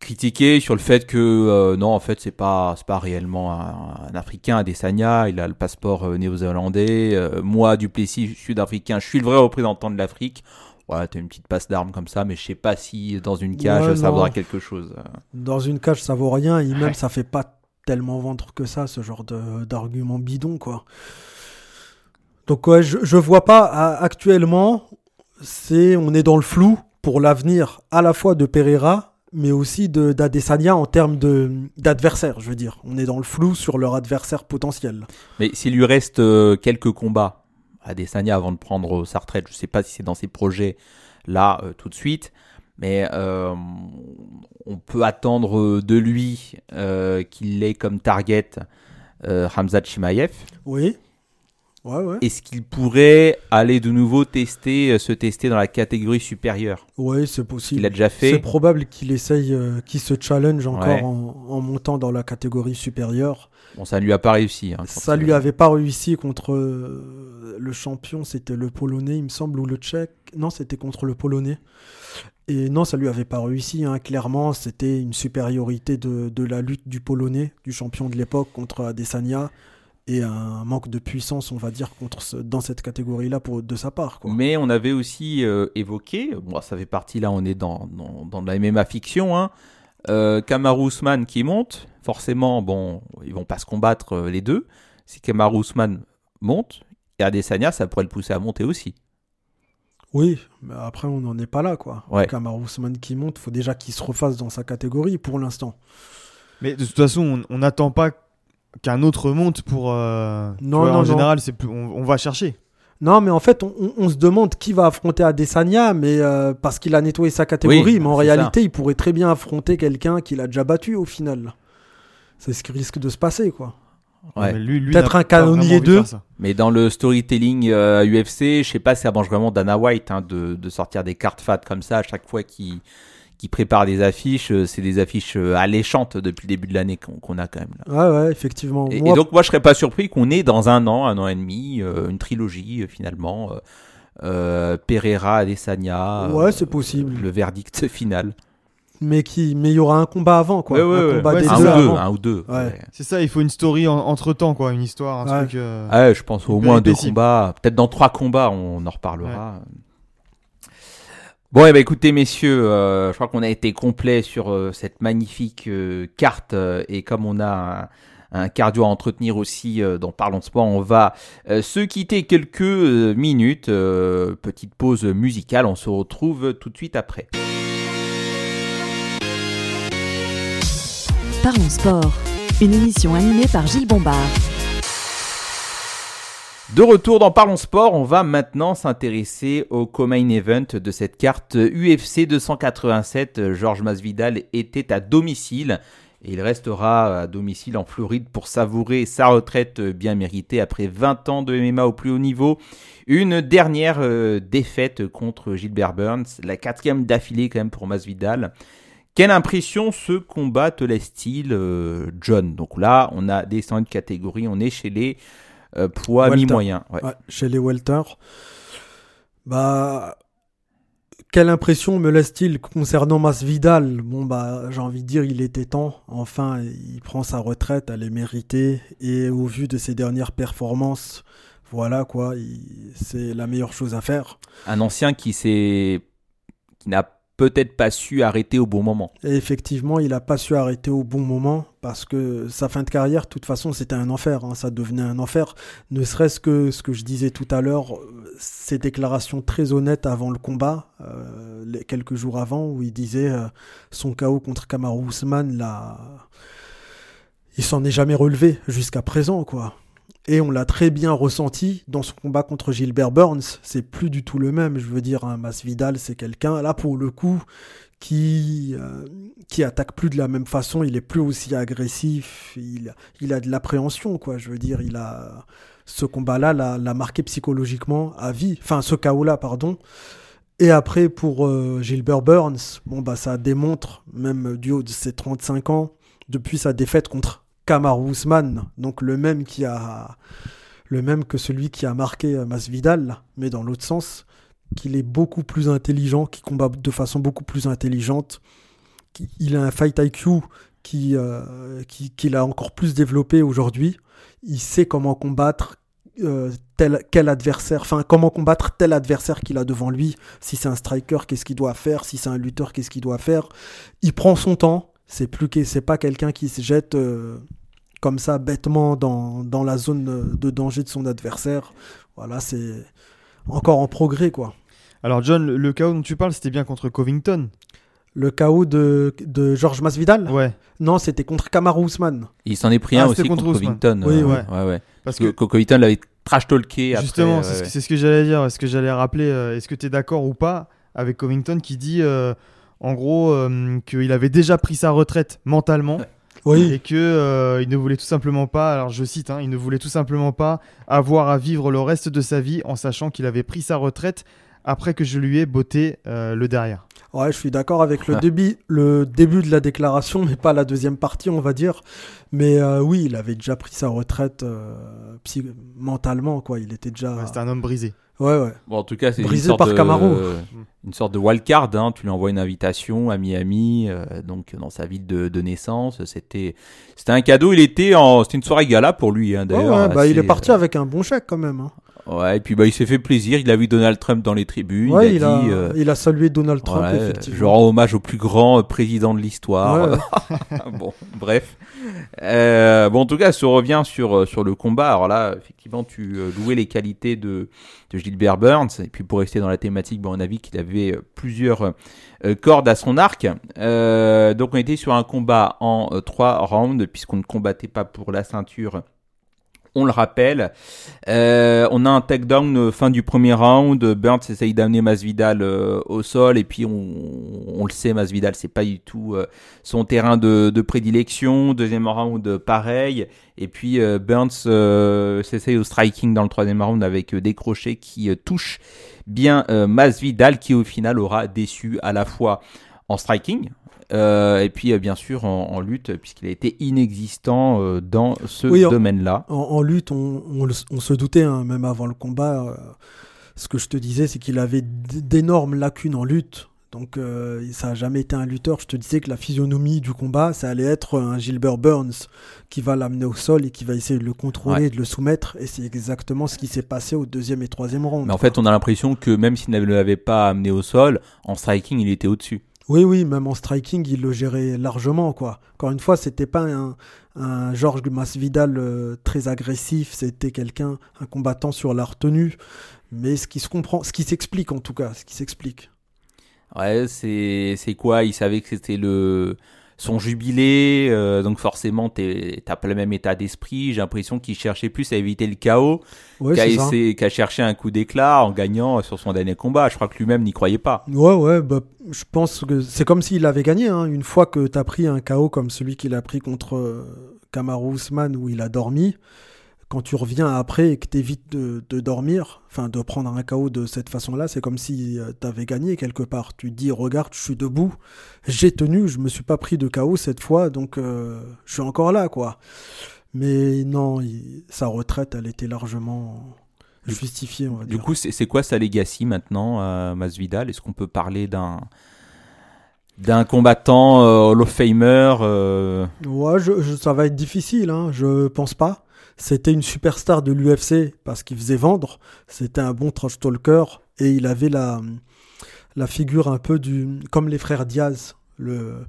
critiqué sur le fait que euh, non, en fait, c'est pas, c'est pas réellement un, un Africain, Adesanya. Il a le passeport euh, néo-zélandais. Euh, moi, Duplessis, sud-africain, je suis le vrai représentant de l'Afrique. Ouais, t'as une petite passe d'armes comme ça, mais je sais pas si dans une cage Ouais, ça non. vaudra quelque chose. Dans une cage, ça vaut rien, et même Ouais. ça fait pas tellement vendre que ça, ce genre d'argument bidon, quoi. Donc ouais, je, je vois pas à- actuellement, c'est on est dans le flou pour l'avenir à la fois de Pereira, mais aussi de d'Adesanya en termes de d'adversaire, je veux dire. On est dans le flou sur leur adversaire potentiel. Mais s'il lui reste euh, quelques combats à Desania avant de prendre sa retraite, je sais pas si c'est dans ses projets là euh, tout de suite, mais euh, on peut attendre euh, de lui euh, qu'il ait comme target euh, Hamzat Chimaev. Oui. Ouais, ouais. Est-ce qu'il pourrait aller de nouveau tester, euh, se tester dans la catégorie supérieure Oui, c'est possible. Il a déjà C'est fait. probable qu'il essaye, euh, qu'il se challenge encore Ouais. en, en montant dans la catégorie supérieure. Bon, ça ne lui a pas réussi. hein, Ça lui avait pas réussi contre euh, le champion, c'était le polonais, il me semble, ou le tchèque. Non, c'était contre le polonais. Et non, ça lui avait pas réussi. hein. Clairement, c'était une supériorité de, de la lutte du polonais, du champion de l'époque, contre Adesanya. Et un manque de puissance, on va dire, contre ce- dans cette catégorie-là pour de sa part. Quoi. Mais on avait aussi euh, évoqué, bon, ça fait partie là, on est dans, dans, dans de la MMA fiction, hein, euh, Kamaru Usman qui monte. Forcément, bon, ils vont pas se combattre euh, les deux. Si Kamaru Usman monte, et Adesanya, ça pourrait le pousser à monter aussi. Oui, mais après on n'en est pas là, quoi. Ouais. Kamaru Usman qui monte, faut déjà qu'il se refasse dans sa catégorie pour l'instant. Mais de toute façon, on on n'attend pas qu'un autre monte pour. euh, Non, vois, non, En non. général, c'est plus- on, on va chercher. Non, mais en fait, on, on- on se demande qui va affronter Adesanya, mais euh, parce qu'il a nettoyé sa catégorie, Oui, mais en réalité, il pourrait très bien affronter quelqu'un qu'il a déjà battu au final. C'est ce qui risque de se passer, quoi. Ouais. Lui- lui Peut-être un canonnier envie de deux. faire ça. Mais dans le storytelling euh, UFC, je sais pas si ça arrange vraiment Dana White hein, de, de sortir des cartes fat comme ça à chaque fois qu'il qu'il prépare des affiches. euh, C'est des affiches euh, alléchantes depuis le début de l'année qu'on a quand même là. Ouais, ouais, effectivement. Et, Moi, et donc moi je serais pas surpris qu'on ait dans un an, un an et demi, euh, une trilogie euh, finalement. euh, euh, Pereira, Adesanya. euh, Ouais, c'est possible. Le verdict final. mais qui, mais il y aura un combat avant, quoi. Ouais, ouais, un ouais. combat Ouais, des c'est un, deux ou deux, avant. un ou deux. Ouais. ouais. C'est ça, il faut une story en- entre temps, quoi, une histoire, un Ouais. truc. euh, Ouais, je pense au moins deux combats. Peut-être dans trois combats, on en reparlera. Bon, et ben écoutez, messieurs, euh, je crois qu'on a été complet sur euh, cette magnifique euh, carte. et comme on a un, un cardio à entretenir aussi dans Parlons Sport, on va se quitter quelques minutes. petite pause musicale. On se retrouve tout de suite après. Parlons sport. Une émission animée par Gilles Bombard. De retour dans Parlons Sport, on va maintenant s'intéresser au co-main event de cette carte UFC 287. Georges Masvidal était à domicile et il restera à domicile en Floride pour savourer sa retraite bien méritée après 20 ans de MMA au plus haut niveau. Une dernière euh, défaite contre Gilbert Burns, la quatrième d'affilée quand même pour Masvidal. Quelle impression ce combat te laisse-t-il, euh, John? Donc là, on a descendu de catégorie, on est chez les euh, poids mi-moyen. Ouais. Ouais, chez les welter. Bah, quelle impression me laisse-t-il concernant Masvidal? Bon bah, j'ai envie de dire, il était temps. Enfin, il prend sa retraite, elle est méritée. Et au vu de ses dernières performances, voilà quoi, il- c'est la meilleure chose à faire. Un ancien qui s'est, qui n'a peut-être pas su arrêter au bon moment. Effectivement, il n'a pas su arrêter au bon moment parce que sa fin de carrière, de toute façon, c'était un enfer. hein, ça devenait un enfer. Ne serait-ce que ce que je disais tout à l'heure, ses déclarations très honnêtes avant le combat, euh, quelques jours avant, où il disait euh, son KO contre Kamaru Usman, là, il s'en est jamais relevé jusqu'à présent, quoi. Et on l'a très bien ressenti dans son combat contre Gilbert Burns. C'est plus du tout le même. Je veux dire, un Masvidal, c'est quelqu'un, là, pour le coup, qui, euh, qui attaque plus de la même façon. Il est plus aussi agressif. Il, il a de l'appréhension, quoi. Je veux dire, il a. Ce combat-là l'a marqué psychologiquement à vie. Enfin, ce KO-là, pardon. Et après, pour euh, Gilbert Burns, bon, bah, ça démontre, même du haut de ses 35 ans, depuis sa défaite contre Kamaru Usman, donc le même qui a le même que celui qui a marqué Masvidal, mais dans l'autre sens, qu'il est beaucoup plus intelligent, qui combat de façon beaucoup plus intelligente. qui- Il a un fight IQ qui euh, qui- qu'il a encore plus développé aujourd'hui. Il sait comment combattre euh, tel quel adversaire, enfin comment combattre tel adversaire qu'il a devant lui. Si c'est un striker, qu'est-ce qu'il doit faire? Si c'est un lutteur, qu'est-ce qu'il doit faire? Il prend son temps. C'est plus c'est pas quelqu'un qui se jette euh, comme ça bêtement dans, dans la zone de danger de son adversaire. Voilà, c'est encore en progrès quoi. Alors, John, le, KO dont tu parles, c'était bien contre Covington. Le KO de, de Georges Masvidal Ouais. Non, c'était contre Kamaru Usman. Il s'en est pris Ah, un c'était aussi contre, contre. Covington. Oui, euh, ouais. ouais, ouais. Parce Parce que que, Covington l'avait trash talké après. justement, ouais, c'est ce, ce que j'allais dire. Est-ce que j'allais rappeler euh, Est-ce que tu es d'accord ou pas avec Covington qui dit, euh, en gros, euh, qu'il avait déjà pris sa retraite mentalement Et que euh, il ne voulait tout simplement pas, alors je cite, hein, il ne voulait tout simplement pas avoir à vivre le reste de sa vie en sachant qu'il avait pris sa retraite après que je lui ai botté euh, le derrière. Ouais, je suis d'accord avec le début, le début de la déclaration, mais pas la deuxième partie, on va dire. Mais euh, oui, il avait déjà pris sa retraite euh, psy- mentalement, quoi. Il était déjà. Ouais, C'était un homme brisé. Ouais, ouais. Bon, en tout cas, c'est une Brisé sorte par de, Camaro. une sorte de wildcard. Hein. Tu lui envoies une invitation à Miami, euh, donc dans sa ville de, de naissance. C'était, c'était un cadeau. Il était en, c'était une soirée gala pour lui. Hein, d'ailleurs. ouais, bah, il est parti avec un bon chèque quand même. hein. Ouais, et puis bah, il s'est fait plaisir. Il a vu Donald Trump dans les tribunes. Ouais, il a dit. a, euh, il a salué Donald Trump, je effectivement. rends hommage au plus grand euh, président de l'histoire. Ouais, bon, bref. Euh, bon, en tout cas, on revient sur, euh, sur le combat, alors là, effectivement, tu louais les qualités de, de Gilbert Burns. Et puis, pour rester dans la thématique, bon, on a vu qu'il avait plusieurs cordes à son arc. Euh, donc, on était sur un combat en trois rounds, puisqu'on ne combattait pas pour la ceinture. On le rappelle. Euh, on a un takedown euh, fin du premier round. Burns essaye d'amener Masvidal euh, au sol et puis on, le sait, Masvidal c'est pas du tout son terrain de, de prédilection. Deuxième round pareil. Et puis Burns s'essaye au striking dans le troisième round avec des crochets qui touchent bien Masvidal qui au final aura déçu à la fois en striking. Euh, et puis euh, bien sûr en, en lutte puisqu'il a été inexistant euh, dans ce Oui, domaine-là. En, en lutte, on, on le- on se doutait, hein, même avant le combat. euh, ce que je te disais, c'est qu'il avait d'énormes lacunes en lutte. Donc, ça n'a jamais été un lutteur. Je te disais que la physionomie du combat, ça allait être un Gilbert Burns qui va l'amener au sol et qui va essayer de le contrôler, Ouais. de le soumettre. Et c'est exactement ce qui s'est passé au deuxième et troisième round. Mais en fait, on a l'impression que même s'il ne l'avait pas amené au sol, en striking, il était au-dessus. Oui, oui, même en striking, il le gérait largement, quoi. Encore une fois, c'était pas un, un Georges Masvidal euh, très agressif, c'était quelqu'un, un combattant sur la retenue. Mais ce qui se comprend, ce qui s'explique en tout cas, ce qui s'explique. Ouais, c'est c'est quoi? Il savait que c'était le son jubilé, euh, donc forcément, t'as pas le même état d'esprit. J'ai l'impression qu'il cherchait plus à éviter le chaos Ouais, qu'à chercher un coup d'éclat en gagnant sur son dernier combat. Je crois que lui-même n'y croyait pas. Ouais, ouais, bah, je pense que c'est comme s'il avait gagné. hein. Une fois que tu as pris un KO comme celui qu'il a pris contre euh, Kamaru Usman où il a dormi, quand tu reviens après et que tu évites de, de dormir, enfin de prendre un KO de cette façon-là, c'est comme si tu avais gagné quelque part. Tu te dis, regarde, je suis debout, j'ai tenu, je me suis pas pris de KO cette fois, donc euh, je suis encore là, quoi. Mais non, il- sa retraite, elle était largement justifiée, on va Du dire. coup, c'est c'est quoi sa legacy maintenant, euh, Masvidal? Est-ce qu'on peut parler d'un d'un combattant euh, Hall of Famer euh, Ouais, je, je- ça va être difficile, hein, je pense pas. C'était une superstar de l'UFC parce qu'il faisait vendre. C'était un bon trash talker et il avait la, la figure un peu du. comme les frères Diaz. Le,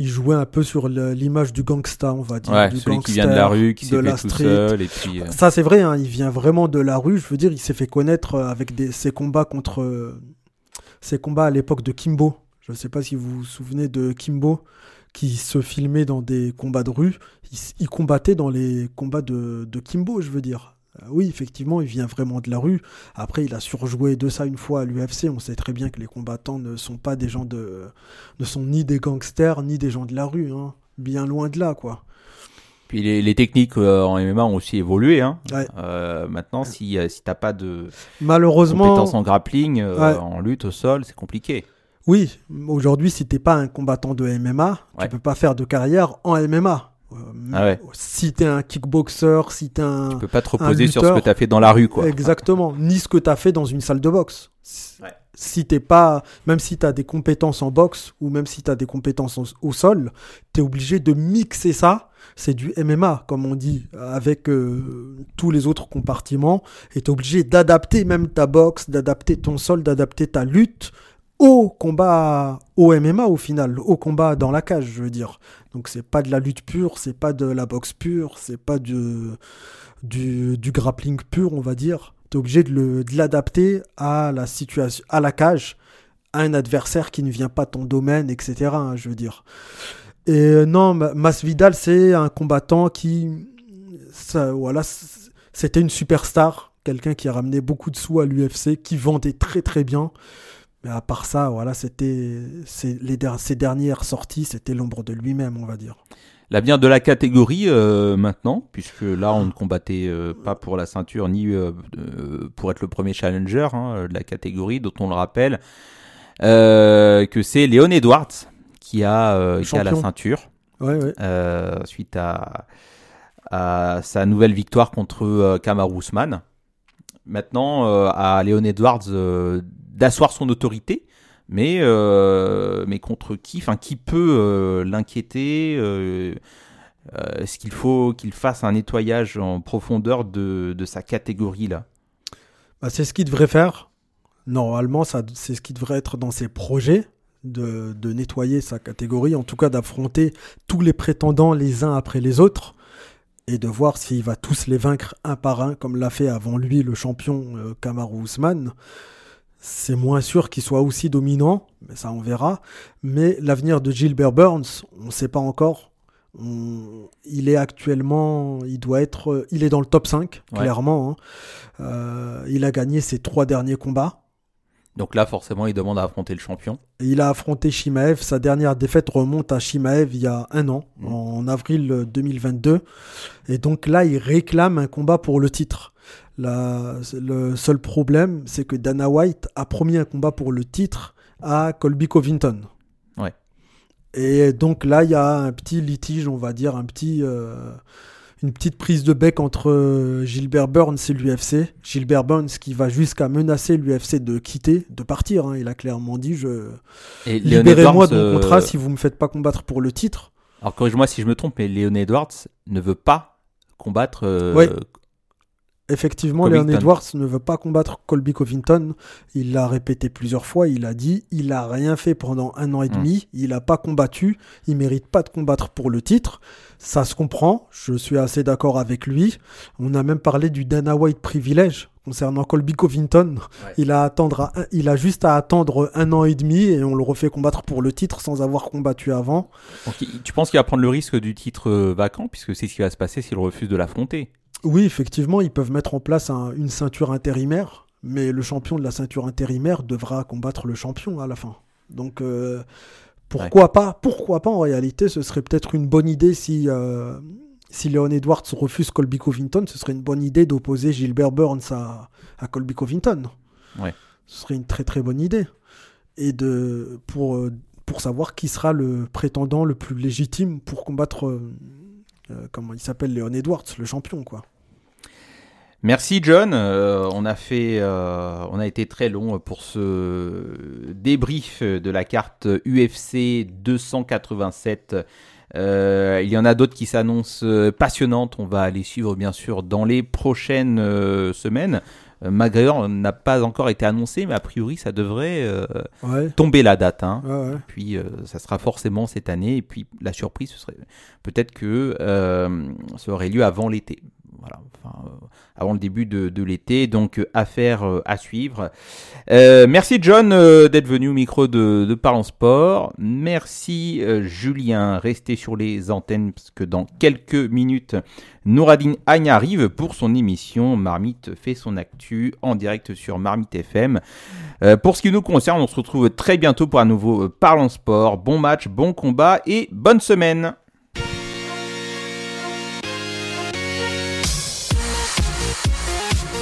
il jouait un peu sur l'image du gangsta, on va dire. Ouais, du celui qui vient de la rue, qui s'est fait tout street. seul, et puis. euh, Ça, c'est vrai, hein, il vient vraiment de la rue. Je veux dire, il s'est fait connaître euh, avec des, ses combats contre. euh, ses combats à l'époque de Kimbo. Je ne sais pas si vous vous souvenez de Kimbo, qui se filmait dans des combats de rue. Il, combattait dans les combats de, de Kimbo, je veux dire. Euh, Oui, effectivement, il vient vraiment de la rue. Après, il a surjoué de ça une fois à l'UFC. On sait très bien que les combattants ne sont pas des gens de. ne sont ni des gangsters, ni des gens de la rue. hein. Bien loin de là, quoi. Puis les, les techniques euh, en MMA ont aussi évolué. Hein. Ouais. Euh, maintenant, si, si t'as pas de Malheureusement. compétences en grappling, euh, Ouais. en lutte au sol, c'est compliqué. Oui, aujourd'hui, si t'es pas un combattant de MMA, Ouais. tu peux pas faire de carrière en MMA. Euh, Ah ouais. Si t'es un kickboxer, si t'es un... Tu peux pas te reposer sur ce que t'as fait dans la rue, quoi. Exactement, ni ce que t'as fait dans une salle de boxe. Ouais. Si t'es pas, même si t'as des compétences en boxe ou même si t'as des compétences en- au sol, t'es obligé de mixer ça. C'est du MMA, comme on dit, avec euh, tous les autres compartiments. Et t'es obligé d'adapter même ta boxe, d'adapter ton sol, d'adapter ta lutte au combat, au MMA au final, au combat dans la cage, je veux dire. Donc c'est pas de la lutte pure, c'est pas de la boxe pure, c'est pas du, grappling pur, on va dire. Tu es obligé de l'adapter à la situation, à la cage, à un adversaire qui ne vient pas de ton domaine, etc. hein, je veux dire. Et euh, non, Ma- Masvidal, c'est un combattant qui, voilà, c'était une superstar, quelqu'un qui a ramené beaucoup de sous à l'UFC, qui vendait très très bien. Mais à part ça, voilà, c'était ses dernières sorties, c'était l'ombre de lui-même, on va dire. L'avenir de la catégorie euh, maintenant, puisque là on ne combattait euh, pas pour la ceinture ni euh, euh, pour être le premier challenger hein, de la catégorie, dont on le rappelle euh, que c'est Léon Edwards qui a, euh, qui a la ceinture Ouais, ouais. euh, suite à, à sa nouvelle victoire contre euh, Kamaru Usman. Maintenant, euh, à Léon Edwards euh, d'asseoir son autorité, mais, euh, mais contre qui, enfin, qui peut l'inquiéter Est-ce qu'il faut qu'il fasse un nettoyage en profondeur de, de sa catégorie là Bah, c'est ce qu'il devrait faire. Normalement, c'est ce qui devrait être dans ses projets de, de nettoyer sa catégorie, en tout cas d'affronter tous les prétendants les uns après les autres et de voir s'il va tous les vaincre un par un, comme l'a fait avant lui le champion euh, Kamaru Usman. C'est moins sûr qu'il soit aussi dominant, mais ça on verra. Mais l'avenir de Gilbert Burns, on ne sait pas encore. On- il est actuellement, il doit être, euh, il est dans le top 5, Ouais. clairement. hein. Euh, il a gagné ses trois derniers combats. Donc là, forcément, il demande à affronter le champion. Il a affronté Shimaev. Sa dernière défaite remonte à Shimaev il y a un an, Mm. en avril euh, 2022. Et donc là, il réclame un combat pour le titre. La- le seul problème, c'est que Dana White a promis un combat pour le titre à Colby Covington. Ouais. Et donc là, il y a un petit litige, on va dire, un petit, euh, une petite prise de bec entre euh, Gilbert Burns et l'UFC. Gilbert Burns qui va jusqu'à menacer l'UFC de quitter, de partir. hein. Il a clairement dit je... Libérez-moi de mon euh, contrat si vous me faites pas combattre pour le titre. Alors corrige-moi si je me trompe, mais Léon Edwards ne veut pas combattre. euh, Ouais. Effectivement, Leon. Edwards ne veut pas combattre Colby Covington. Il l'a répété plusieurs fois. Il a dit il a rien fait pendant un an et demi. Il n'a pas combattu. Il mérite pas de combattre pour le titre. Ça se comprend. Je suis assez d'accord avec lui. On a même parlé du Dana White privilège concernant Colby Covington. Il a attendre à il a juste à attendre un an et demi et on le refait combattre pour le titre sans avoir combattu avant. Donc, tu penses qu'il va prendre le risque du titre euh, vacant, puisque c'est ce qui va se passer s'il refuse de l'affronter? Oui, effectivement, ils peuvent mettre en place un- une ceinture intérimaire, mais le champion de la ceinture intérimaire devra combattre le champion à la fin. Donc, euh, pourquoi pas Pourquoi pas en réalité Ce serait peut-être une bonne idée si, euh, si Leon Edwards refuse Colby Covington, ce serait une bonne idée d'opposer Gilbert Burns à, à Colby Covington. Ouais. Ce serait une très très bonne idée. Et de, pour, euh, pour savoir qui sera le prétendant le plus légitime pour combattre, euh, comment il s'appelle, Leon Edwards, le champion, quoi. Merci John, Euh, on a fait, euh, on a été très long pour ce débrief de la carte UFC 287. Euh, il y en a d'autres qui s'annoncent euh, passionnantes. On va les suivre bien sûr dans les prochaines euh, semaines. Euh, McGregor n'a pas encore été annoncé, mais a priori ça devrait euh, Ouais. tomber la date. Hein. Ouais, ouais. Puis euh, ça sera forcément cette année. Et puis la surprise, ce serait peut-être que euh, ça aurait lieu avant l'été. Voilà, enfin, euh, avant le début de, l'été. Donc, euh, affaire euh, à suivre. Merci John d'être venu au micro de, de Sport. Merci Julien. Restez sur les antennes parce que dans quelques minutes, Nouradine Agne arrive pour son émission Marmite fait son actu en direct sur Marmite FM. Pour ce qui nous concerne, on se retrouve très bientôt pour un nouveau Parlons Sport. Bon match, bon combat et bonne semaine.